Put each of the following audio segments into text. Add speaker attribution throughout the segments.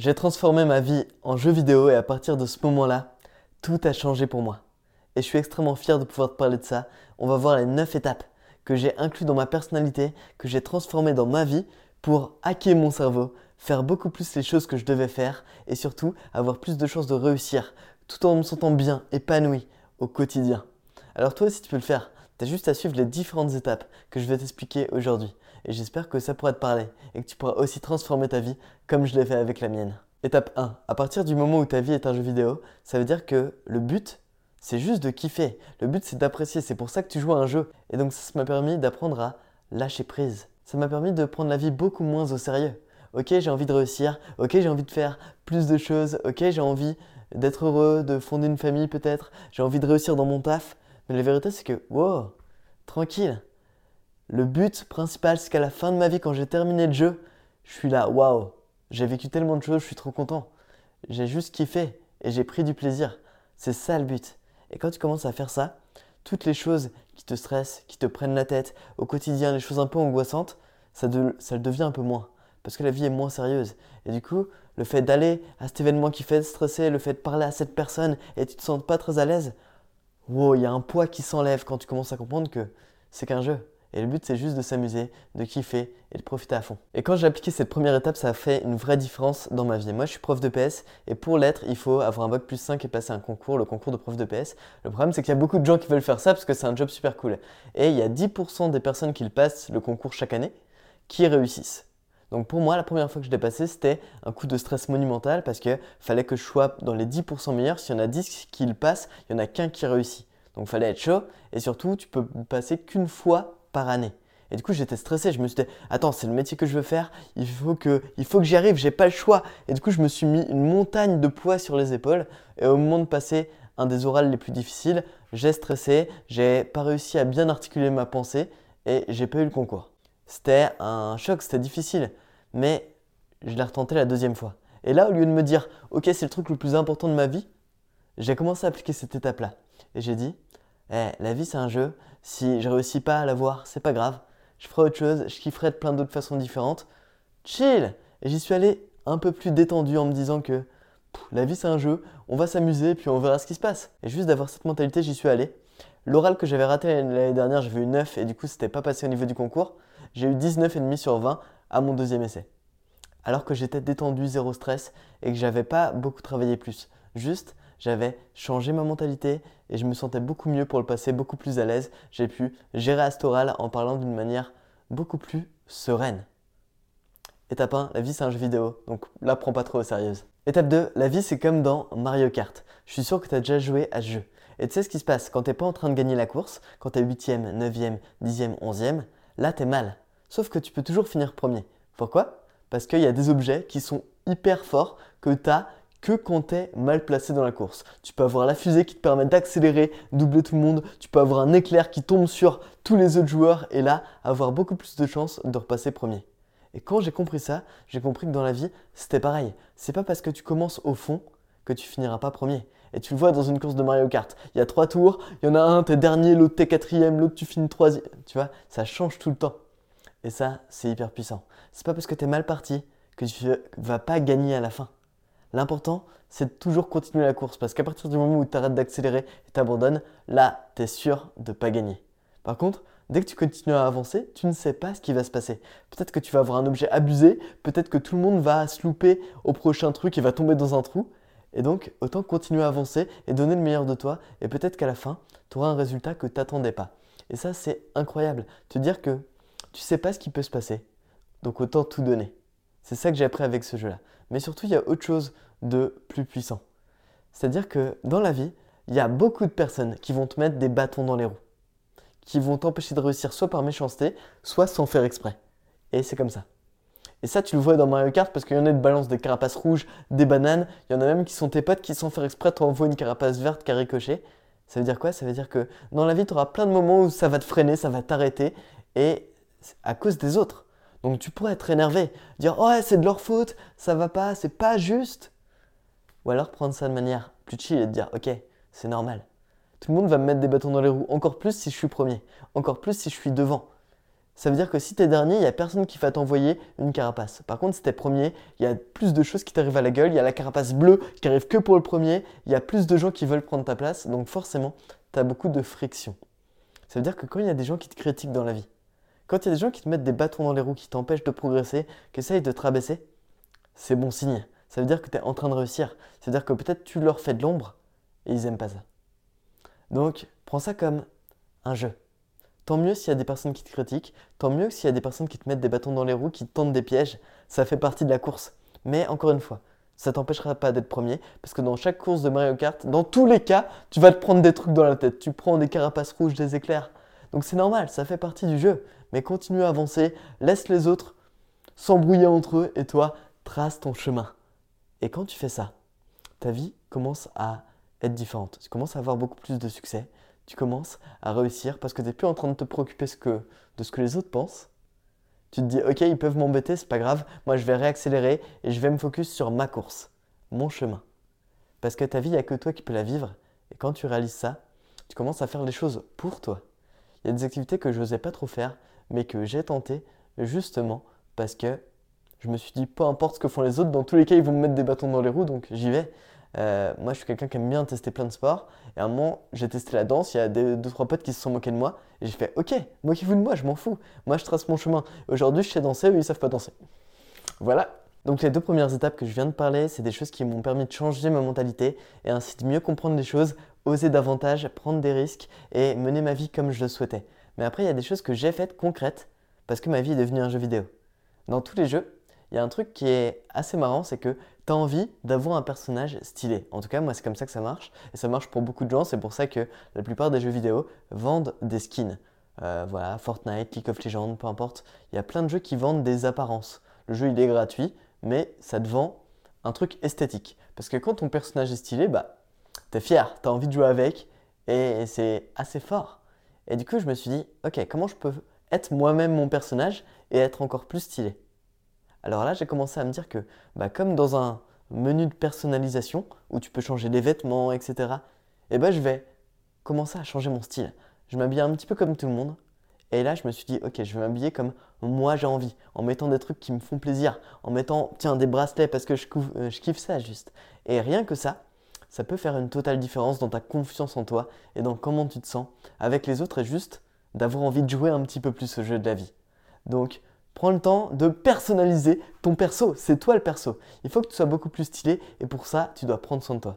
Speaker 1: J'ai transformé ma vie en jeu vidéo et à partir de ce moment-là, tout a changé pour moi. Et je suis extrêmement fier de pouvoir te parler de ça. On va voir les 9 étapes que j'ai inclus dans ma personnalité, que j'ai transformées dans ma vie pour hacker mon cerveau, faire beaucoup plus les choses que je devais faire et surtout avoir plus de chances de réussir tout en me sentant bien, épanoui au quotidien. Alors toi aussi tu peux le faire. Tu as juste à suivre les différentes étapes que je vais t'expliquer aujourd'hui et j'espère que ça pourra te parler et que tu pourras aussi transformer ta vie comme je l'ai fait avec la mienne. Étape 1. À partir du moment où ta vie est un jeu vidéo, ça veut dire que le but, c'est juste de kiffer. Le but, c'est d'apprécier. C'est pour ça que tu joues à un jeu. Et donc, ça m'a permis d'apprendre à lâcher prise. Ça m'a permis de prendre la vie beaucoup moins au sérieux. Ok, j'ai envie de réussir. Ok, j'ai envie de faire plus de choses. Ok, j'ai envie d'être heureux, de fonder une famille peut-être. J'ai envie de réussir dans mon taf. Mais la vérité, c'est que, wow, tranquille. Le but principal, c'est qu'à la fin de ma vie, quand j'ai terminé le jeu, je suis là, waouh, j'ai vécu tellement de choses, je suis trop content. J'ai juste kiffé et j'ai pris du plaisir. C'est ça le but. Et quand tu commences à faire ça, toutes les choses qui te stressent, qui te prennent la tête au quotidien, les choses un peu angoissantes, ça, le devient un peu moins. Parce que la vie est moins sérieuse. Et du coup, le fait d'aller à cet événement qui fait stresser, le fait de parler à cette personne et tu te sens pas très à l'aise, wow, il y a un poids qui s'enlève quand tu commences à comprendre que c'est qu'un jeu. Et le but, c'est juste de s'amuser, de kiffer et de profiter à fond. Et quand j'ai appliqué cette première étape, ça a fait une vraie différence dans ma vie. Moi, je suis prof de PS et pour l'être, il faut avoir un bac plus 5 et passer un concours, le concours de prof de PS. Le problème, c'est qu'il y a beaucoup de gens qui veulent faire ça parce que c'est un job super cool. Et il y a 10% des personnes qui le passent le concours chaque année qui réussissent. Donc pour moi, la première fois que je l'ai passé, c'était un coup de stress monumental parce qu'il fallait que je sois dans les 10% meilleurs. S'il y en a 10 qui le passent, il n'y en a qu'un qui réussit. Donc fallait être chaud et surtout, tu peux passer qu'une fois par année. Et du coup, j'étais stressé. Je me suis dit, attends, c'est le métier que je veux faire. Il faut que, il faut que j'y arrive. J'ai pas le choix. Et du coup, je me suis mis une montagne de poids sur les épaules. Et au moment de passer un des orales les plus difficiles, j'ai stressé. J'ai pas réussi à bien articuler ma pensée et j'ai pas eu le concours. C'était un choc. C'était difficile. Mais je l'ai retenté la deuxième fois. Et là, au lieu de me dire, ok, c'est le truc le plus important de ma vie, j'ai commencé à appliquer cette étape-là. Et j'ai dit, eh, la vie c'est un jeu, si je réussis pas à l'avoir, c'est pas grave, je ferai autre chose, je kifferai de plein d'autres façons différentes. Chill Et j'y suis allé un peu plus détendu en me disant que la vie c'est un jeu, on va s'amuser puis on verra ce qui se passe. Et juste d'avoir cette mentalité, j'y suis allé. L'oral que j'avais raté l'année dernière, j'avais eu 9 et du coup c'était pas passé au niveau du concours. J'ai eu 19,5 sur 20 à mon deuxième essai. Alors que j'étais détendu, zéro stress et que j'avais pas beaucoup travaillé plus. Juste, j'avais changé ma mentalité et je me sentais beaucoup mieux pour le passer, beaucoup plus à l'aise. J'ai pu gérer Astoral en parlant d'une manière beaucoup plus sereine. Étape 1, la vie c'est un jeu vidéo, donc la prends pas trop au sérieux. Étape 2, la vie c'est comme dans Mario Kart. Je suis sûr que tu as déjà joué à ce jeu. Et tu sais ce qui se passe? Quand t'es pas en train de gagner la course, quand t'es 8ème, 9ème, 10ème, 11ème, là t'es mal. Sauf que tu peux toujours finir premier. Pourquoi? Parce qu'il y a des objets qui sont hyper forts que tu as que quand tu es mal placé dans la course. Tu peux avoir la fusée qui te permet d'accélérer, doubler tout le monde, tu peux avoir un éclair qui tombe sur tous les autres joueurs et là avoir beaucoup plus de chances de repasser premier. Et quand j'ai compris ça, j'ai compris que dans la vie, c'était pareil. C'est pas parce que tu commences au fond que tu finiras pas premier. Et tu le vois dans une course de Mario Kart. Il y a trois tours, il y en a un, t'es dernier, l'autre t'es quatrième, l'autre tu finis troisième. Tu vois, ça change tout le temps. Et ça, c'est hyper puissant. C'est pas parce que t'es mal parti que tu vas pas gagner à la fin. L'important, c'est de toujours continuer la course parce qu'à partir du moment où tu arrêtes d'accélérer et t'abandonnes, là, tu es sûr de pas gagner. Par contre, dès que tu continues à avancer, tu ne sais pas ce qui va se passer. Peut-être que tu vas avoir un objet abusé, peut-être que tout le monde va se louper au prochain truc et va tomber dans un trou. Et donc, autant continuer à avancer et donner le meilleur de toi. Et peut-être qu'à la fin, tu auras un résultat que tu n'attendais pas. Et ça, c'est incroyable. Te dire que tu sais pas ce qui peut se passer. Donc autant tout donner. C'est ça que j'ai appris avec ce jeu-là. Mais surtout, il y a autre chose de plus puissant. C'est-à-dire que dans la vie, il y a beaucoup de personnes qui vont te mettre des bâtons dans les roues, qui vont t'empêcher de réussir soit par méchanceté, soit sans faire exprès. Et c'est comme ça. Et ça, tu le vois dans Mario Kart parce qu'il y en a qui te balancent des carapaces rouges, des bananes. Il y en a même qui sont tes potes qui, sans faire exprès, t'envoient une carapace verte qui a ricoché. Ça veut dire quoi? Ça veut dire que dans la vie, tu auras plein de moments où ça va te freiner, ça va t'arrêter. Et à cause des autres. Donc tu pourrais être énervé, dire oh c'est de leur faute, ça va pas, c'est pas juste. Ou alors prendre ça de manière plus chill et te dire ok, c'est normal. Tout le monde va me mettre des bâtons dans les roues, encore plus si je suis premier, encore plus si je suis devant. Ça veut dire que si tu es dernier, il n'y a personne qui va t'envoyer une carapace. Par contre, si tu es premier, il y a plus de choses qui t'arrivent à la gueule. Il y a la carapace bleue qui arrive que pour le premier. Il y a plus de gens qui veulent prendre ta place. Donc forcément, tu as beaucoup de friction. Ça veut dire que quand il y a des gens qui te critiquent dans la vie, quand il y a des gens qui te mettent des bâtons dans les roues, qui t'empêchent de progresser, qui essayent de te rabaisser, c'est bon signe. Ça veut dire que tu es en train de réussir. Ça veut dire que peut-être tu leur fais de l'ombre et ils n'aiment pas ça. Donc, prends ça comme un jeu. Tant mieux s'il y a des personnes qui te critiquent, tant mieux s'il y a des personnes qui te mettent des bâtons dans les roues, qui te tentent des pièges, ça fait partie de la course. Mais encore une fois, ça t'empêchera pas d'être premier, parce que dans chaque course de Mario Kart, dans tous les cas, tu vas te prendre des trucs dans la tête. Tu prends des carapaces rouges, des éclairs. Donc c'est normal, ça fait partie du jeu. Mais continue à avancer, laisse les autres s'embrouiller entre eux, et toi, trace ton chemin. Et quand tu fais ça, ta vie commence à être différente. Tu commences à avoir beaucoup plus de succès. Tu commences à réussir parce que tu n'es plus en train de te préoccuper de ce que les autres pensent. Tu te dis, ok, ils peuvent m'embêter, c'est pas grave. Moi, je vais réaccélérer et je vais me focus sur ma course, mon chemin. Parce que ta vie, il n'y a que toi qui peux la vivre. Et quand tu réalises ça, tu commences à faire les choses pour toi. Il y a des activités que je n'osais pas trop faire, mais que j'ai tenté justement parce que je me suis dit, peu importe ce que font les autres, dans tous les cas, ils vont me mettre des bâtons dans les roues, donc j'y vais. Euh, moi, je suis quelqu'un qui aime bien tester plein de sports. Et à un moment, j'ai testé la danse. Il y a deux, trois potes qui se sont moqués de moi. Et j'ai fait Ok, moquez-vous de moi, je m'en fous. Moi, je trace mon chemin. Aujourd'hui, je sais danser, eux, ils savent pas danser. Voilà. Donc, les deux premières étapes que je viens de parler, c'est des choses qui m'ont permis de changer ma mentalité et ainsi de mieux comprendre les choses, oser davantage, prendre des risques et mener ma vie comme je le souhaitais. Mais après, il y a des choses que j'ai faites concrètes parce que ma vie est devenue un jeu vidéo. Dans tous les jeux, il y a un truc qui est assez marrant, c'est que tu as envie d'avoir un personnage stylé. En tout cas, moi, c'est comme ça que ça marche. Et ça marche pour beaucoup de gens. C'est pour ça que la plupart des jeux vidéo vendent des skins. Euh, voilà, Fortnite, League of Legends, peu importe. Il y a plein de jeux qui vendent des apparences. Le jeu, il est gratuit, mais ça te vend un truc esthétique. Parce que quand ton personnage est stylé, bah, es fier, tu as envie de jouer avec, et c'est assez fort. Et du coup, je me suis dit, ok, comment je peux être moi-même mon personnage et être encore plus stylé? Alors là, j'ai commencé à me dire que, bah, comme dans un menu de personnalisation où tu peux changer les vêtements, etc., eh ben, je vais commencer à changer mon style. Je m'habille un petit peu comme tout le monde. Et là, je me suis dit, ok, je vais m'habiller comme moi j'ai envie, en mettant des trucs qui me font plaisir, en mettant, tiens, des bracelets parce que je, euh, je kiffe ça juste. Et rien que ça, ça peut faire une totale différence dans ta confiance en toi et dans comment tu te sens avec les autres et juste d'avoir envie de jouer un petit peu plus au jeu de la vie. Donc, Prends le temps de personnaliser ton perso. C'est toi le perso. Il faut que tu sois beaucoup plus stylé et pour ça, tu dois prendre soin de toi.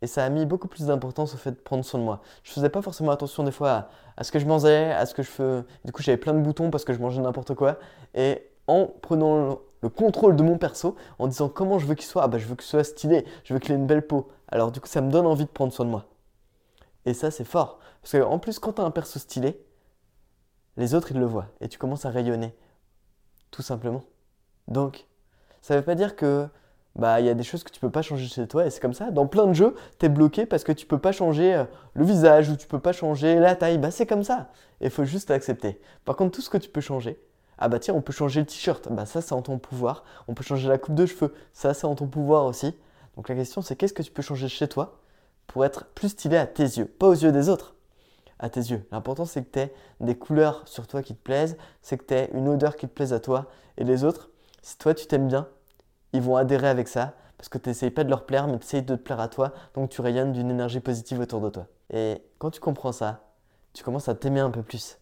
Speaker 1: Et ça a mis beaucoup plus d'importance au fait de prendre soin de moi. Je faisais pas forcément attention des fois à, ce que je mangeais, à ce que je fais. Du coup, j'avais plein de boutons parce que je mangeais n'importe quoi. Et en prenant le, contrôle de mon perso, en disant comment je veux qu'il soit, ah bah, je veux qu'il soit stylé, je veux qu'il ait une belle peau. Alors du coup, ça me donne envie de prendre soin de moi. Et ça, c'est fort. Parce qu'en plus, quand tu as un perso stylé, les autres, ils le voient. Et tu commences à rayonner tout simplement. Donc, ça veut pas dire que bah il y a des choses que tu peux pas changer chez toi et c'est comme ça. Dans plein de jeux, tu es bloqué parce que tu peux pas changer euh, le visage ou tu peux pas changer la taille. Bah c'est comme ça. Il faut juste l'accepter. Par contre, tout ce que tu peux changer, ah bah tiens, on peut changer le t-shirt. Bah ça c'est en ton pouvoir. On peut changer la coupe de cheveux. Ça c'est en ton pouvoir aussi. Donc la question c'est qu'est-ce que tu peux changer chez toi pour être plus stylé à tes yeux, pas aux yeux des autres à tes yeux. L'important, c'est que tu aies des couleurs sur toi qui te plaisent, c'est que tu aies une odeur qui te plaise à toi. Et les autres, si toi tu t'aimes bien, ils vont adhérer avec ça parce que tu n'essayes pas de leur plaire, mais tu essayes de te plaire à toi. Donc tu rayonnes d'une énergie positive autour de toi. Et quand tu comprends ça, tu commences à t'aimer un peu plus.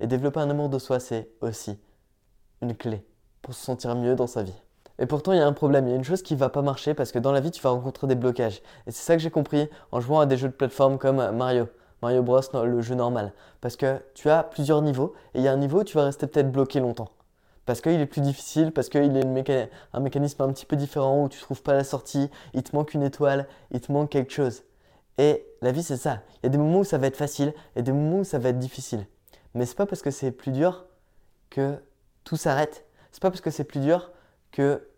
Speaker 1: Et développer un amour de soi, c'est aussi une clé pour se sentir mieux dans sa vie. Et pourtant, il y a un problème, il y a une chose qui va pas marcher parce que dans la vie, tu vas rencontrer des blocages. Et c'est ça que j'ai compris en jouant à des jeux de plateforme comme Mario. Mario Bros, le jeu normal. Parce que tu as plusieurs niveaux et il y a un niveau où tu vas rester peut-être bloqué longtemps. Parce qu'il est plus difficile, parce qu'il est un mécanisme un petit peu différent où tu ne trouves pas la sortie, il te manque une étoile, il te manque quelque chose. Et la vie, c'est ça. Il y a des moments où ça va être facile et des moments où ça va être difficile. Mais c'est pas parce que c'est plus dur que tout s'arrête. C'est pas parce que c'est plus dur que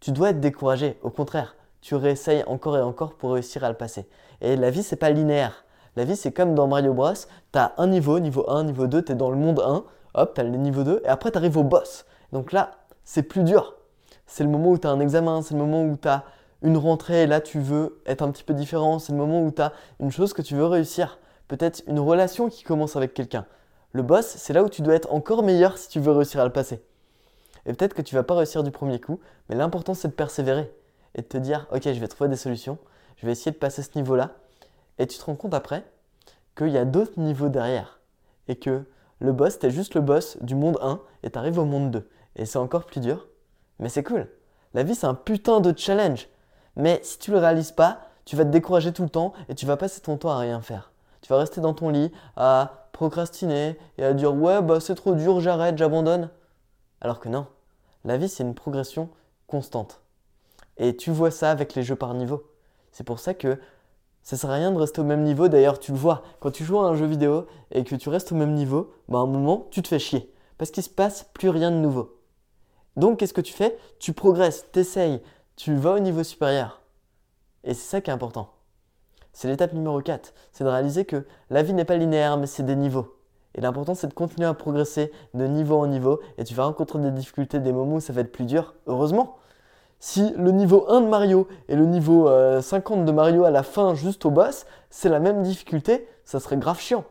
Speaker 1: tu dois être découragé. Au contraire, tu réessayes encore et encore pour réussir à le passer. Et la vie, c'est pas linéaire. La vie, c'est comme dans Mario Bros. Tu as un niveau, niveau 1, niveau 2, tu es dans le monde 1, hop, tu as le niveau 2, et après tu arrives au boss. Donc là, c'est plus dur. C'est le moment où tu as un examen, c'est le moment où tu as une rentrée, et là tu veux être un petit peu différent, c'est le moment où tu as une chose que tu veux réussir. Peut-être une relation qui commence avec quelqu'un. Le boss, c'est là où tu dois être encore meilleur si tu veux réussir à le passer. Et peut-être que tu vas pas réussir du premier coup, mais l'important c'est de persévérer et de te dire ok, je vais trouver des solutions, je vais essayer de passer ce niveau-là. Et tu te rends compte après qu'il y a d'autres niveaux derrière et que le boss, t'es juste le boss du monde 1 et t'arrives au monde 2. Et c'est encore plus dur, mais c'est cool. La vie, c'est un putain de challenge. Mais si tu le réalises pas, tu vas te décourager tout le temps et tu vas passer ton temps à rien faire. Tu vas rester dans ton lit à procrastiner et à dire ouais bah c'est trop dur, j'arrête, j'abandonne. Alors que non, la vie c'est une progression constante. Et tu vois ça avec les jeux par niveau. C'est pour ça que ça sert à rien de rester au même niveau. D'ailleurs, tu le vois, quand tu joues à un jeu vidéo et que tu restes au même niveau, bah à un moment, tu te fais chier. Parce qu'il se passe plus rien de nouveau. Donc, qu'est-ce que tu fais? Tu progresses, t'essayes, tu vas au niveau supérieur. Et c'est ça qui est important. C'est l'étape numéro 4. C'est de réaliser que la vie n'est pas linéaire, mais c'est des niveaux. Et l'important, c'est de continuer à progresser de niveau en niveau. Et tu vas rencontrer des difficultés, des moments où ça va être plus dur. Heureusement. Si le niveau 1 de Mario et le niveau 50 euh, de Mario à la fin, juste au boss, c'est la même difficulté, ça serait grave chiant.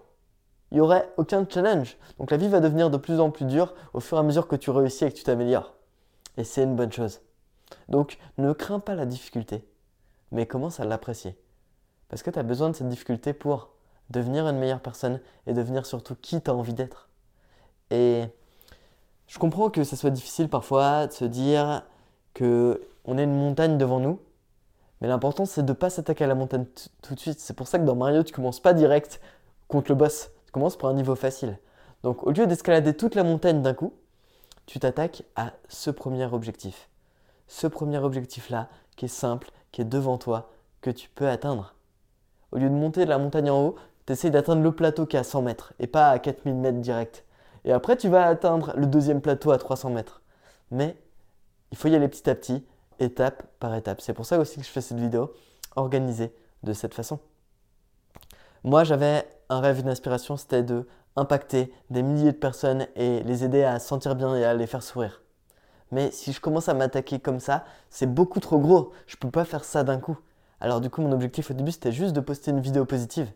Speaker 1: Il n'y aurait aucun challenge. Donc la vie va devenir de plus en plus dure au fur et à mesure que tu réussis et que tu t'améliores. Et c'est une bonne chose. Donc ne crains pas la difficulté, mais commence à l'apprécier. Parce que tu as besoin de cette difficulté pour devenir une meilleure personne et devenir surtout qui tu as envie d'être. Et je comprends que ce soit difficile parfois de se dire qu'on a une montagne devant nous, mais l'important c'est de ne pas s'attaquer à la montagne tout de suite. C'est pour ça que dans Mario, tu commences pas direct contre le boss, tu commences par un niveau facile. Donc au lieu d'escalader toute la montagne d'un coup, tu t'attaques à ce premier objectif. Ce premier objectif-là, qui est simple, qui est devant toi, que tu peux atteindre. Au lieu de monter de la montagne en haut, tu d'atteindre le plateau qui est à 100 mètres et pas à 4000 mètres direct. Et après, tu vas atteindre le deuxième plateau à 300 mètres. Mais il faut y aller petit à petit, étape par étape. C'est pour ça aussi que je fais cette vidéo organisée de cette façon. Moi, j'avais un rêve, une aspiration, c'était de impacter des milliers de personnes et les aider à se sentir bien et à les faire sourire. Mais si je commence à m'attaquer comme ça, c'est beaucoup trop gros. Je peux pas faire ça d'un coup. Alors du coup, mon objectif au début, c'était juste de poster une vidéo positive.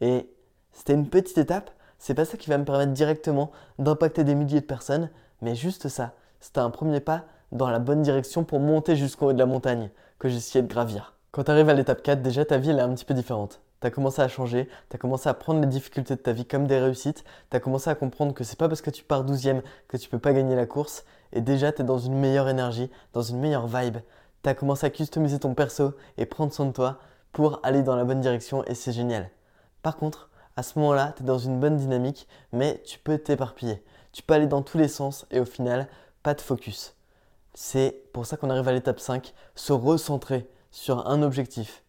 Speaker 1: Et c'était une petite étape. C'est pas ça qui va me permettre directement d'impacter des milliers de personnes, mais juste ça. C'était un premier pas dans la bonne direction pour monter jusqu'au haut de la montagne que j'essayais de gravir. Quand tu arrives à l'étape 4, déjà ta vie elle est un petit peu différente. Tu as commencé à changer, tu as commencé à prendre les difficultés de ta vie comme des réussites, tu as commencé à comprendre que c'est pas parce que tu pars 12ème que tu peux pas gagner la course, et déjà tu es dans une meilleure énergie, dans une meilleure vibe. Tu as commencé à customiser ton perso et prendre soin de toi pour aller dans la bonne direction et c'est génial. Par contre, à ce moment-là, tu es dans une bonne dynamique, mais tu peux t'éparpiller. Tu peux aller dans tous les sens et au final, pas de focus. C'est pour ça qu'on arrive à l'étape 5, se recentrer sur un objectif.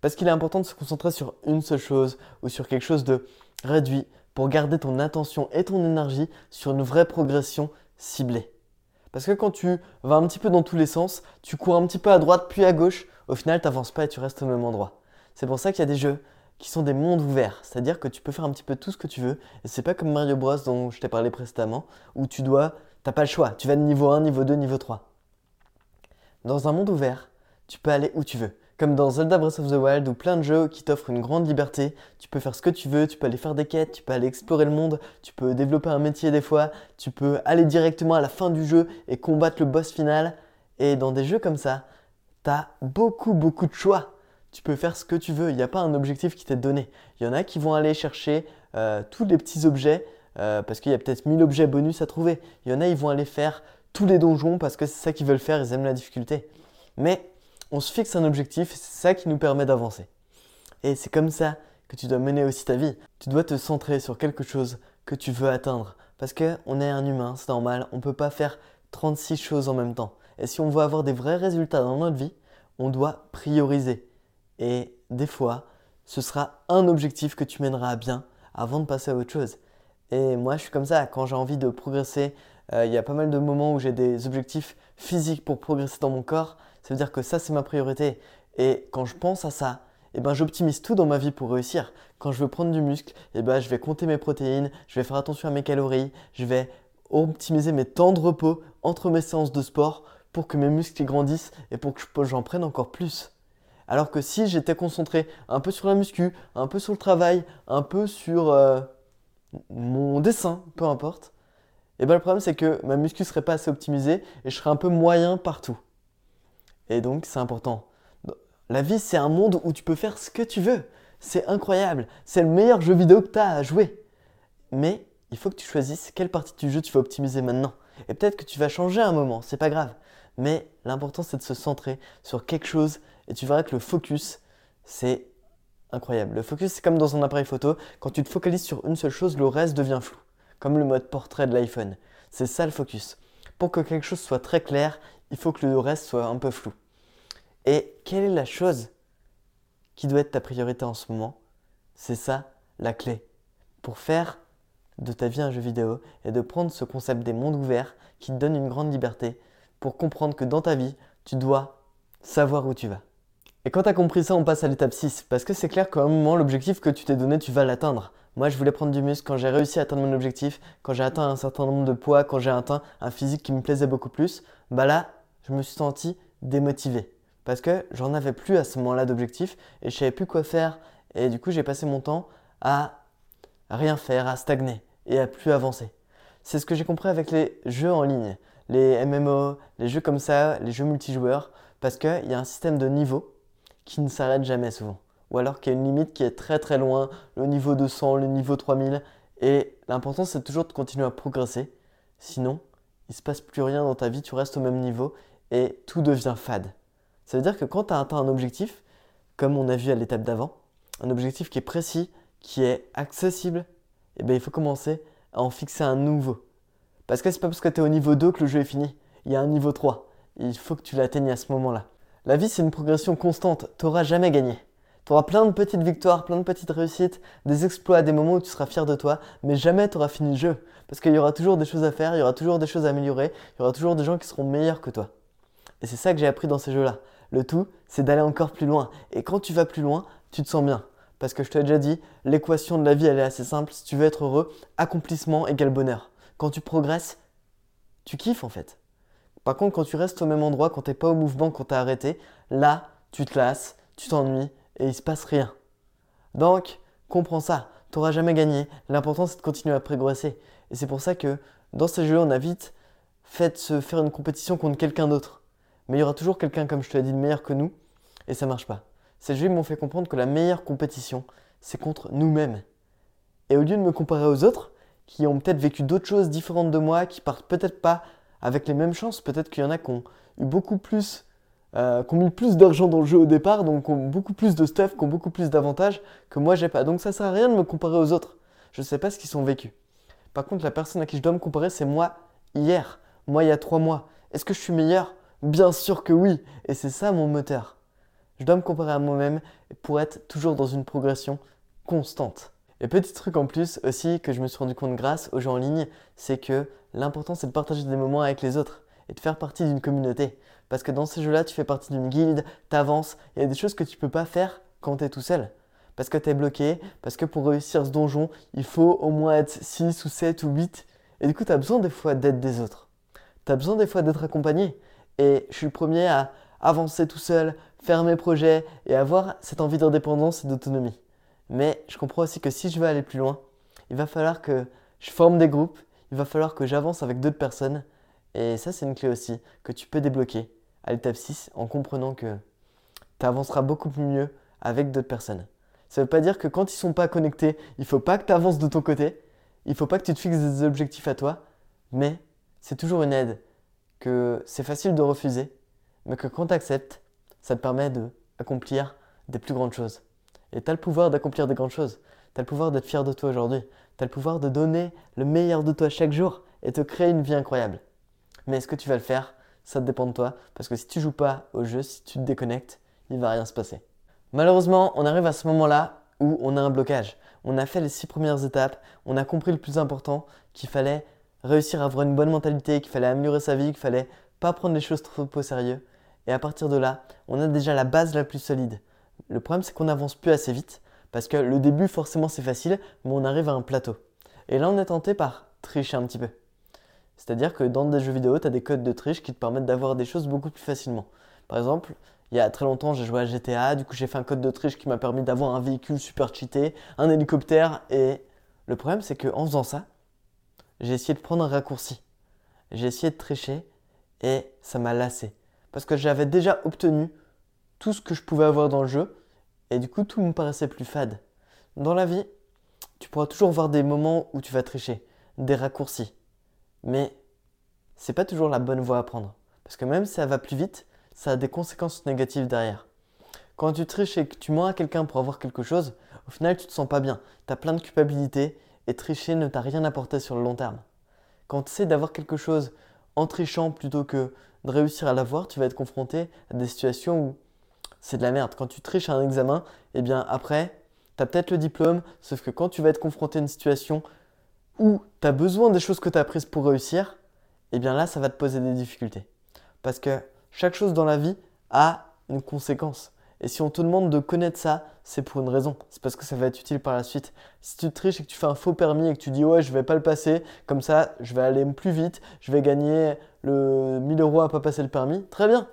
Speaker 1: Parce qu'il est important de se concentrer sur une seule chose ou sur quelque chose de réduit pour garder ton attention et ton énergie sur une vraie progression ciblée. Parce que quand tu vas un petit peu dans tous les sens, tu cours un petit peu à droite puis à gauche, au final tu n'avances pas et tu restes au même endroit. C'est pour ça qu'il y a des jeux qui sont des mondes ouverts, c'est-à-dire que tu peux faire un petit peu tout ce que tu veux, et c'est pas comme Mario Bros dont je t'ai parlé précédemment, où tu dois, t'as pas le choix, tu vas de niveau 1, niveau 2, niveau 3. Dans un monde ouvert, tu peux aller où tu veux. Comme dans Zelda Breath of the Wild ou plein de jeux qui t'offrent une grande liberté, tu peux faire ce que tu veux, tu peux aller faire des quêtes, tu peux aller explorer le monde, tu peux développer un métier des fois, tu peux aller directement à la fin du jeu et combattre le boss final. Et dans des jeux comme ça, t'as beaucoup beaucoup de choix. Tu peux faire ce que tu veux, il n'y a pas un objectif qui t'est donné. Il y en a qui vont aller chercher euh, tous les petits objets euh, parce qu'il y a peut-être 1000 objets bonus à trouver. Il y en a, ils vont aller faire tous les donjons parce que c'est ça qu'ils veulent faire, ils aiment la difficulté. Mais on se fixe un objectif, c'est ça qui nous permet d'avancer. Et c'est comme ça que tu dois mener aussi ta vie. Tu dois te centrer sur quelque chose que tu veux atteindre. Parce qu'on est un humain, c'est normal, on ne peut pas faire 36 choses en même temps. Et si on veut avoir des vrais résultats dans notre vie, on doit prioriser. Et des fois, ce sera un objectif que tu mèneras à bien avant de passer à autre chose. Et moi, je suis comme ça. Quand j'ai envie de progresser, euh, il y a pas mal de moments où j'ai des objectifs physiques pour progresser dans mon corps. Ça veut dire que ça, c'est ma priorité. Et quand je pense à ça, eh ben, j'optimise tout dans ma vie pour réussir. Quand je veux prendre du muscle, eh ben, je vais compter mes protéines, je vais faire attention à mes calories, je vais optimiser mes temps de repos entre mes séances de sport pour que mes muscles grandissent et pour que j'en prenne encore plus. Alors que si j'étais concentré un peu sur la muscu, un peu sur le travail, un peu sur euh, mon dessin, peu importe, et bien le problème c'est que ma muscu serait pas assez optimisée et je serais un peu moyen partout. Et donc c'est important. La vie c'est un monde où tu peux faire ce que tu veux. C'est incroyable. C'est le meilleur jeu vidéo que tu as à jouer. Mais il faut que tu choisisses quelle partie du jeu tu vas optimiser maintenant. Et peut-être que tu vas changer un moment, c'est pas grave. Mais l'important c'est de se centrer sur quelque chose et tu verras que le focus c'est incroyable. Le focus c'est comme dans un appareil photo, quand tu te focalises sur une seule chose, le reste devient flou. Comme le mode portrait de l'iPhone. C'est ça le focus. Pour que quelque chose soit très clair, il faut que le reste soit un peu flou. Et quelle est la chose qui doit être ta priorité en ce moment? C'est ça la clé. Pour faire de ta vie un jeu vidéo et de prendre ce concept des mondes ouverts qui te donne une grande liberté pour comprendre que dans ta vie, tu dois savoir où tu vas. Et quand tu as compris ça, on passe à l'étape 6 parce que c'est clair qu'à un moment, l'objectif que tu t'es donné, tu vas l'atteindre. Moi, je voulais prendre du muscle quand j'ai réussi à atteindre mon objectif, quand j'ai atteint un certain nombre de poids, quand j'ai atteint un physique qui me plaisait beaucoup plus. Bah là, je me suis senti démotivé parce que j'en avais plus à ce moment-là d'objectif et je savais plus quoi faire. Et du coup, j'ai passé mon temps à rien faire, à stagner et à plus avancer. C'est ce que j'ai compris avec les jeux en ligne, les MMO, les jeux comme ça, les jeux multijoueurs, parce qu'il y a un système de niveau qui ne s'arrête jamais souvent. Ou alors qu'il y a une limite qui est très très loin, le niveau 200, le niveau 3000. Et l'important c'est toujours de continuer à progresser. Sinon, il ne se passe plus rien dans ta vie, tu restes au même niveau et tout devient fade. Ça veut dire que quand tu as atteint un objectif, comme on a vu à l'étape d'avant, un objectif qui est précis, qui est accessible eh bien, il faut commencer à en fixer un nouveau. Parce que c'est pas parce que tu es au niveau 2 que le jeu est fini. Il y a un niveau 3. il faut que tu l'atteignes à ce moment-là. La vie, c'est une progression constante. Tu n'auras jamais gagné. Tu auras plein de petites victoires, plein de petites réussites, des exploits, des moments où tu seras fier de toi, mais jamais tu auras fini le jeu. Parce qu'il y aura toujours des choses à faire, il y aura toujours des choses à améliorer, il y aura toujours des gens qui seront meilleurs que toi. Et c'est ça que j'ai appris dans ces jeux-là. Le tout, c'est d'aller encore plus loin. Et quand tu vas plus loin, tu te sens bien. Parce que je te l'ai déjà dit, l'équation de la vie, elle est assez simple. Si tu veux être heureux, accomplissement égale bonheur. Quand tu progresses, tu kiffes en fait. Par contre, quand tu restes au même endroit, quand tu n'es pas au mouvement, quand tu as arrêté, là, tu te lasses, tu t'ennuies et il se passe rien. Donc, comprends ça. Tu n'auras jamais gagné. L'important, c'est de continuer à progresser. Et c'est pour ça que dans ces jeux, on a vite fait se faire une compétition contre quelqu'un d'autre. Mais il y aura toujours quelqu'un, comme je te l'ai dit, de meilleur que nous. Et ça marche pas. Ces jeux m'ont fait comprendre que la meilleure compétition, c'est contre nous-mêmes. Et au lieu de me comparer aux autres, qui ont peut-être vécu d'autres choses différentes de moi, qui partent peut-être pas avec les mêmes chances, peut-être qu'il y en a qui ont eu beaucoup plus, euh, qui ont mis plus d'argent dans le jeu au départ, donc qui ont beaucoup plus de stuff, qui ont beaucoup plus d'avantages que moi j'ai pas. Donc ça sert à rien de me comparer aux autres. Je ne sais pas ce qu'ils ont vécu. Par contre, la personne à qui je dois me comparer, c'est moi hier, moi il y a trois mois. Est-ce que je suis meilleur? Bien sûr que oui. Et c'est ça mon moteur. Je dois me comparer à moi-même pour être toujours dans une progression constante. Et petit truc en plus aussi que je me suis rendu compte grâce aux jeux en ligne, c'est que l'important c'est de partager des moments avec les autres et de faire partie d'une communauté. Parce que dans ces jeux-là, tu fais partie d'une guilde, t'avances, il y a des choses que tu peux pas faire quand tu es tout seul. Parce que tu es bloqué, parce que pour réussir ce donjon, il faut au moins être 6 ou 7 ou 8. Et du coup, tu as besoin des fois d'aide des autres. Tu as besoin des fois d'être accompagné. Et je suis le premier à avancer tout seul, faire mes projets et avoir cette envie d'indépendance et d'autonomie. Mais je comprends aussi que si je veux aller plus loin, il va falloir que je forme des groupes, il va falloir que j'avance avec d'autres personnes. Et ça, c'est une clé aussi que tu peux débloquer à l'étape 6 en comprenant que tu avanceras beaucoup mieux avec d'autres personnes. Ça ne veut pas dire que quand ils ne sont pas connectés, il ne faut pas que tu avances de ton côté, il ne faut pas que tu te fixes des objectifs à toi, mais c'est toujours une aide, que c'est facile de refuser, mais que quand tu acceptes, ça te permet d'accomplir des plus grandes choses. Et tu as le pouvoir d'accomplir des grandes choses. Tu as le pouvoir d'être fier de toi aujourd'hui. Tu as le pouvoir de donner le meilleur de toi chaque jour et te créer une vie incroyable. Mais est-ce que tu vas le faire? Ça dépend de toi. Parce que si tu joues pas au jeu, si tu te déconnectes, il va rien se passer. Malheureusement, on arrive à ce moment-là où on a un blocage. On a fait les six premières étapes, on a compris le plus important, qu'il fallait réussir à avoir une bonne mentalité, qu'il fallait améliorer sa vie, qu'il fallait pas prendre les choses trop au sérieux. Et à partir de là, on a déjà la base la plus solide. Le problème, c'est qu'on n'avance plus assez vite, parce que le début, forcément, c'est facile, mais on arrive à un plateau. Et là, on est tenté par tricher un petit peu. C'est-à-dire que dans des jeux vidéo, tu as des codes de triche qui te permettent d'avoir des choses beaucoup plus facilement. Par exemple, il y a très longtemps, j'ai joué à GTA, du coup j'ai fait un code de triche qui m'a permis d'avoir un véhicule super cheaté, un hélicoptère et Le problème, c'est qu'en faisant ça, j'ai essayé de prendre un raccourci. J'ai essayé de tricher et ça m'a lassé. Parce que j'avais déjà obtenu tout ce que je pouvais avoir dans le jeu et du coup, tout me paraissait plus fade. Dans la vie, tu pourras toujours voir des moments où tu vas tricher, des raccourcis. Mais c'est pas toujours la bonne voie à prendre. Parce que même si ça va plus vite, ça a des conséquences négatives derrière. Quand tu triches et que tu mens à quelqu'un pour avoir quelque chose, au final tu te sens pas bien. Tu as plein de culpabilité et tricher ne t'a rien apporté sur le long terme. Quand tu essaies d'avoir quelque chose en trichant plutôt que de réussir à l'avoir, tu vas être confronté à des situations où c'est de la merde. Quand tu triches à un examen, eh bien après, tu as peut-être le diplôme, sauf que quand tu vas être confronté à une situation où tu as besoin des choses que tu as apprises pour réussir, eh bien là, ça va te poser des difficultés. Parce que chaque chose dans la vie a une conséquence. Et si on te demande de connaître ça, c'est pour une raison. C'est parce que ça va être utile par la suite. Si tu triches et que tu fais un faux permis et que tu dis ouais, je vais pas le passer, comme ça, je vais aller plus vite, je vais gagner le 1000 euros à pas passer le permis, très bien.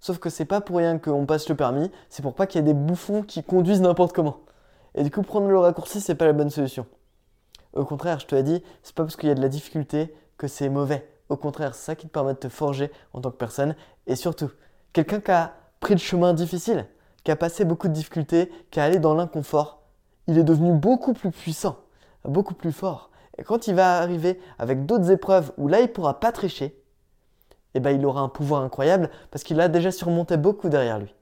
Speaker 1: Sauf que c'est pas pour rien qu'on passe le permis, c'est pour pas qu'il y ait des bouffons qui conduisent n'importe comment. Et du coup, prendre le raccourci, c'est pas la bonne solution. Au contraire, je te l'ai dit, c'est pas parce qu'il y a de la difficulté que c'est mauvais. Au contraire, c'est ça qui te permet de te forger en tant que personne. Et surtout, quelqu'un qui a pris le chemin difficile, qui a passé beaucoup de difficultés, qui a allé dans l'inconfort, il est devenu beaucoup plus puissant, beaucoup plus fort. Et quand il va arriver avec d'autres épreuves où là il pourra pas tricher, eh ben, il aura un pouvoir incroyable parce qu'il a déjà surmonté beaucoup derrière lui.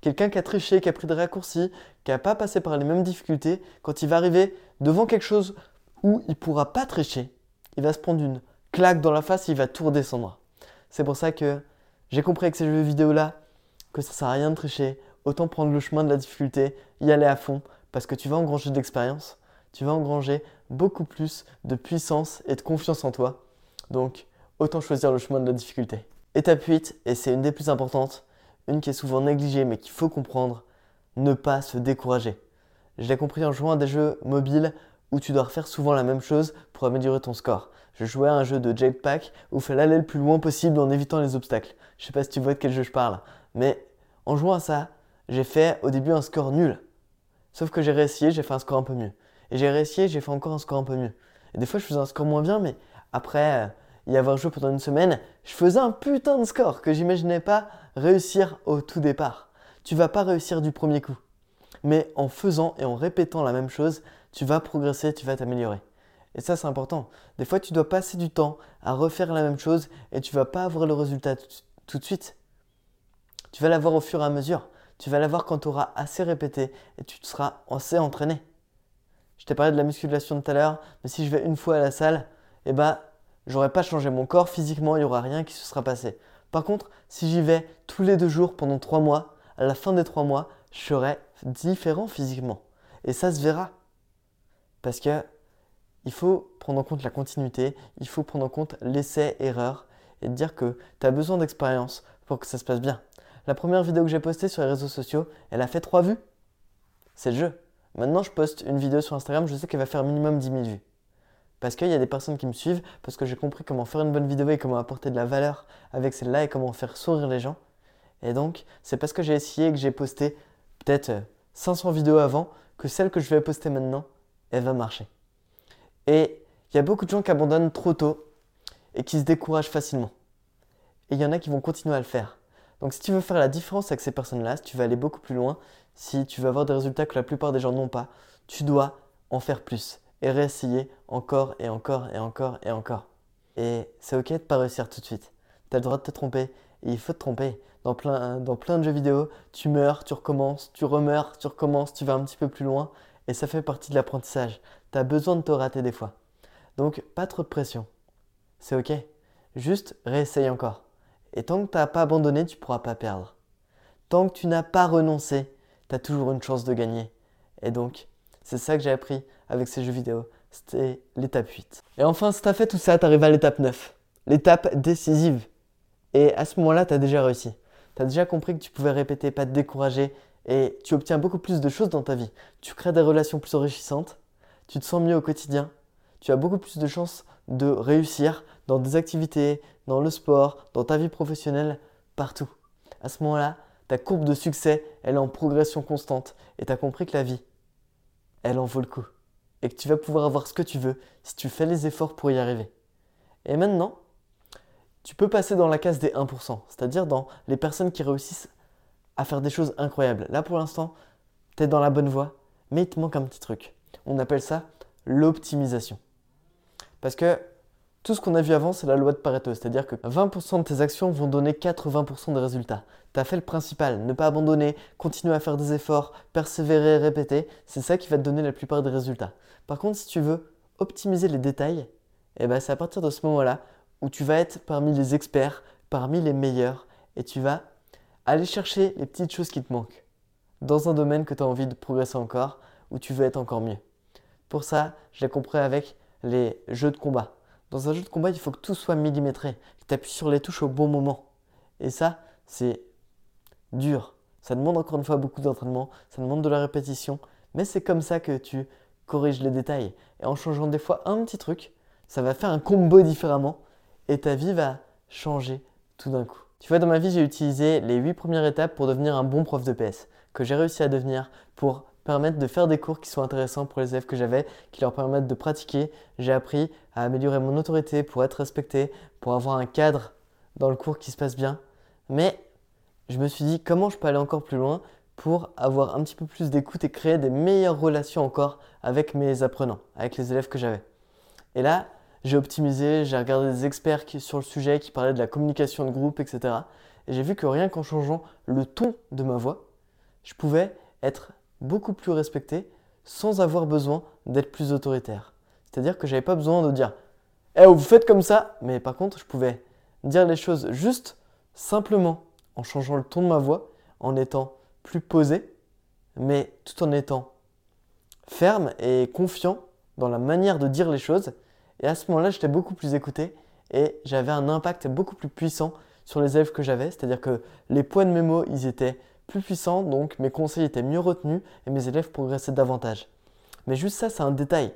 Speaker 1: Quelqu'un qui a triché, qui a pris des raccourcis, qui n'a pas passé par les mêmes difficultés, quand il va arriver devant quelque chose où il ne pourra pas tricher, il va se prendre une claque dans la face, il va tout redescendre. C'est pour ça que j'ai compris avec ces jeux vidéo là que ça sert à rien de tricher, autant prendre le chemin de la difficulté, y aller à fond, parce que tu vas engranger d'expérience, tu vas engranger beaucoup plus de puissance et de confiance en toi. Donc, autant choisir le chemin de la difficulté. Étape 8, et c'est une des plus importantes, une qui est souvent négligée mais qu'il faut comprendre, ne pas se décourager. Je l'ai compris en jouant à des jeux mobiles où tu dois refaire souvent la même chose pour améliorer ton score. Je jouais à un jeu de jetpack où il fallait aller le plus loin possible en évitant les obstacles. Je sais pas si tu vois de quel jeu je parle, mais en jouant à ça, j'ai fait au début un score nul. Sauf que j'ai réessayé, j'ai fait un score un peu mieux. Et j'ai réessayé, j'ai fait encore un score un peu mieux. Et des fois, je faisais un score moins bien, mais après y avoir joué pendant une semaine, je faisais un putain de score que j'imaginais pas réussir au tout départ. Tu vas pas réussir du premier coup. Mais en faisant et en répétant la même chose, tu vas progresser, tu vas t'améliorer. Et ça, c'est important. Des fois, tu dois passer du temps à refaire la même chose et tu vas pas avoir le résultat tout de suite. Tu vas l'avoir au fur et à mesure. Tu vas l'avoir quand tu auras assez répété et tu te seras assez entraîné. Je t'ai parlé de la musculation tout à l'heure, mais si je vais une fois à la salle, eh ben, pas changé mon corps physiquement, il n'y aura rien qui se sera passé. Par contre, si j'y vais tous les deux jours pendant trois mois, à la fin des trois mois, je serai différent physiquement. Et ça se verra. Parce que il faut prendre en compte la continuité, il faut prendre en compte l'essai-erreur et dire que tu as besoin d'expérience pour que ça se passe bien. La première vidéo que j'ai postée sur les réseaux sociaux, elle a fait 3 vues. C'est le jeu. Maintenant, je poste une vidéo sur Instagram, je sais qu'elle va faire minimum 10 000 vues. Parce qu'il y a des personnes qui me suivent, parce que j'ai compris comment faire une bonne vidéo et comment apporter de la valeur avec celle-là et comment faire sourire les gens. Et donc, c'est parce que j'ai essayé que j'ai posté peut-être 500 vidéos avant que celle que je vais poster maintenant, elle va marcher. Et il y a beaucoup de gens qui abandonnent trop tôt et qui se découragent facilement. Et il y en a qui vont continuer à le faire. Donc si tu veux faire la différence avec ces personnes-là, si tu veux aller beaucoup plus loin, si tu veux avoir des résultats que la plupart des gens n'ont pas, tu dois en faire plus et réessayer encore et encore et encore et encore. Et c'est ok de pas réussir tout de suite. Tu as le droit de te tromper et il faut te tromper. Dans plein, dans plein de jeux vidéo, tu meurs, tu recommences, tu remeurs, tu recommences, tu vas un petit peu plus loin et ça fait partie de l'apprentissage. Tu as besoin de te rater des fois. Donc pas trop de pression. C'est ok. Juste réessaye encore. Et tant que tu n'as pas abandonné, tu ne pourras pas perdre. Tant que tu n'as pas renoncé, tu as toujours une chance de gagner. Et donc, c'est ça que j'ai appris avec ces jeux vidéo. C'était l'étape 8. Et enfin, si tu as fait tout ça, tu arrives à l'étape 9. L'étape décisive. Et à ce moment-là, tu as déjà réussi. Tu as déjà compris que tu pouvais répéter, pas te décourager, et tu obtiens beaucoup plus de choses dans ta vie. Tu crées des relations plus enrichissantes, tu te sens mieux au quotidien, tu as beaucoup plus de chances de réussir dans des activités, dans le sport, dans ta vie professionnelle, partout. À ce moment-là, ta courbe de succès, elle est en progression constante et tu as compris que la vie, elle en vaut le coup. et que tu vas pouvoir avoir ce que tu veux si tu fais les efforts pour y arriver. Et maintenant, tu peux passer dans la case des 1%, c'est-à-dire dans les personnes qui réussissent à faire des choses incroyables. Là, pour l'instant, tu es dans la bonne voie, mais il te manque un petit truc. On appelle ça l'optimisation. Parce que tout ce qu'on a vu avant, c'est la loi de Pareto, c'est-à-dire que 20% de tes actions vont donner 80% des résultats. Tu as fait le principal, ne pas abandonner, continuer à faire des efforts, persévérer, répéter, c'est ça qui va te donner la plupart des résultats. Par contre, si tu veux optimiser les détails, eh ben, c'est à partir de ce moment-là où tu vas être parmi les experts, parmi les meilleurs, et tu vas aller chercher les petites choses qui te manquent dans un domaine que tu as envie de progresser encore, où tu veux être encore mieux. Pour ça, je l'ai compris avec les jeux de combat. Dans un jeu de combat, il faut que tout soit millimétré, que tu appuies sur les touches au bon moment. Et ça, c'est dur. Ça demande encore une fois beaucoup d'entraînement, ça demande de la répétition, mais c'est comme ça que tu corriges les détails. Et en changeant des fois un petit truc, ça va faire un combo différemment et ta vie va changer tout d'un coup. Tu vois, dans ma vie, j'ai utilisé les 8 premières étapes pour devenir un bon prof de PS, que j'ai réussi à devenir pour permettre de faire des cours qui sont intéressants pour les élèves que j'avais, qui leur permettent de pratiquer. J'ai appris à améliorer mon autorité pour être respecté, pour avoir un cadre dans le cours qui se passe bien. Mais je me suis dit comment je peux aller encore plus loin pour avoir un petit peu plus d'écoute et créer des meilleures relations encore avec mes apprenants, avec les élèves que j'avais. Et là, j'ai optimisé, j'ai regardé des experts sur le sujet qui parlaient de la communication de groupe, etc. Et j'ai vu que rien qu'en changeant le ton de ma voix, je pouvais être beaucoup plus respecté sans avoir besoin d'être plus autoritaire. C'est-à-dire que j'avais pas besoin de dire Eh, vous faites comme ça Mais par contre, je pouvais dire les choses juste, simplement, en changeant le ton de ma voix, en étant plus posé, mais tout en étant ferme et confiant dans la manière de dire les choses. Et à ce moment-là, j'étais beaucoup plus écouté et j'avais un impact beaucoup plus puissant sur les élèves que j'avais. C'est-à-dire que les points de mes mots, ils étaient plus puissants, donc mes conseils étaient mieux retenus et mes élèves progressaient davantage. Mais juste ça, c'est un détail.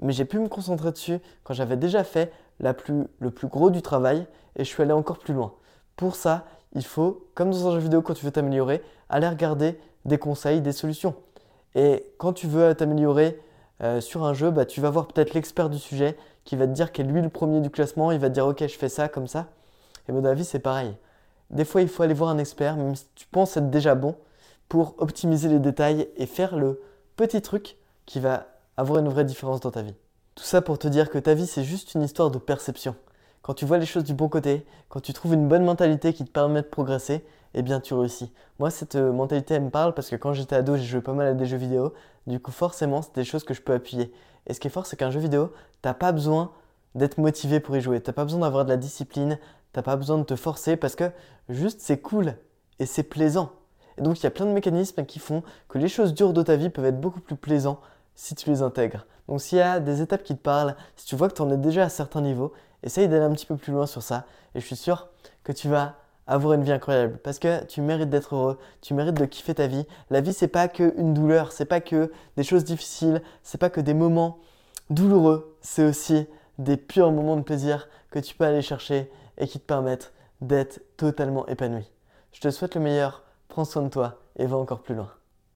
Speaker 1: Mais j'ai pu me concentrer dessus quand j'avais déjà fait la plus, le plus gros du travail et je suis allé encore plus loin. Pour ça, il faut, comme dans un jeu vidéo quand tu veux t'améliorer, aller regarder des conseils, des solutions. Et quand tu veux t'améliorer euh, sur un jeu, bah, tu vas voir peut-être l'expert du sujet qui va te dire qu'est lui le premier du classement, il va te dire ok je fais ça comme ça. Et mon avis c'est pareil. Des fois, il faut aller voir un expert, même si tu penses être déjà bon, pour optimiser les détails et faire le petit truc qui va avoir une vraie différence dans ta vie. Tout ça pour te dire que ta vie, c'est juste une histoire de perception. Quand tu vois les choses du bon côté, quand tu trouves une bonne mentalité qui te permet de progresser, eh bien tu réussis. Moi, cette euh, mentalité, elle me parle parce que quand j'étais ado, j'ai joué pas mal à des jeux vidéo. Du coup, forcément, c'est des choses que je peux appuyer. Et ce qui est fort, c'est qu'un jeu vidéo, t'as pas besoin d'être motivé pour y jouer. T'as pas besoin d'avoir de la discipline, T'as pas besoin de te forcer parce que juste c'est cool et c'est plaisant. Et donc il y a plein de mécanismes qui font que les choses dures de ta vie peuvent être beaucoup plus plaisantes si tu les intègres. Donc s'il y a des étapes qui te parlent, si tu vois que tu en es déjà à certains niveaux, essaye d'aller un petit peu plus loin sur ça et je suis sûr que tu vas avoir une vie incroyable parce que tu mérites d'être heureux, tu mérites de kiffer ta vie. La vie c'est pas que une douleur, c'est pas que des choses difficiles, c'est pas que des moments douloureux, c'est aussi des purs moments de plaisir que tu peux aller chercher et qui te permettent d'être totalement épanoui. Je te souhaite le meilleur, prends soin de toi et va encore plus loin.